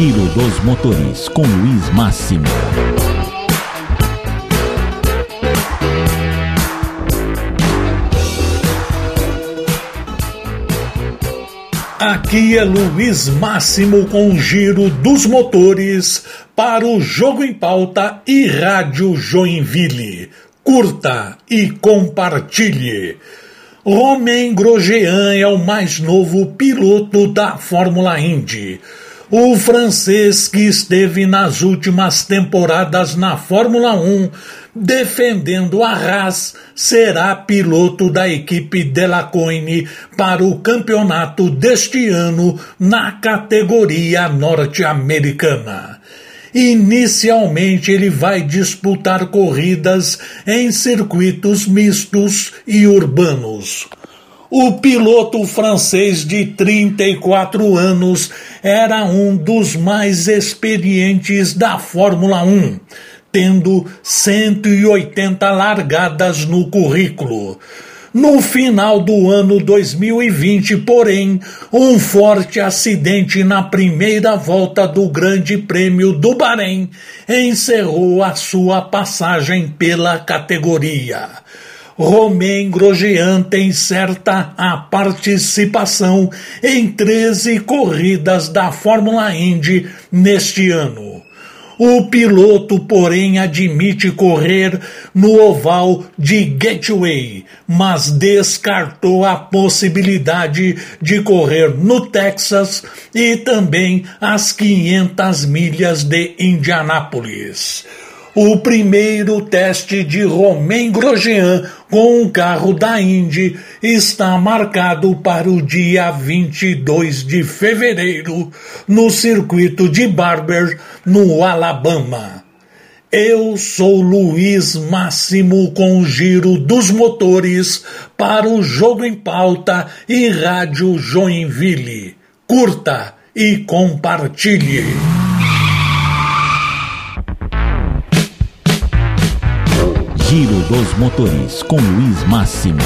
Giro dos Motores com Luiz Máximo. Aqui é Luiz Máximo com o Giro dos Motores para o Jogo em Pauta e Rádio Joinville. Curta e compartilhe. Romain Grosjean é o mais novo piloto da Fórmula Indy. O francês que esteve nas últimas temporadas na Fórmula 1 defendendo a Haas será piloto da equipe Delacoine para o campeonato deste ano na categoria norte-americana. Inicialmente ele vai disputar corridas em circuitos mistos e urbanos. O piloto francês de 34 anos era um dos mais experientes da Fórmula 1, tendo 180 largadas no currículo. No final do ano 2020, porém, um forte acidente na primeira volta do Grande Prêmio do Bahrein encerrou a sua passagem pela categoria. Romain Grosjean tem certa a participação em 13 corridas da Fórmula Indy neste ano. O piloto, porém, admite correr no oval de Gateway, mas descartou a possibilidade de correr no Texas e também as 500 milhas de Indianápolis. O primeiro teste de Romain Grosjean com o carro da Indy está marcado para o dia 22 de fevereiro no circuito de Barber, no Alabama. Eu sou Luiz Máximo com o giro dos motores para o Jogo em Pauta e Rádio Joinville. Curta e compartilhe. Giro dos Motores com Luiz Máximo.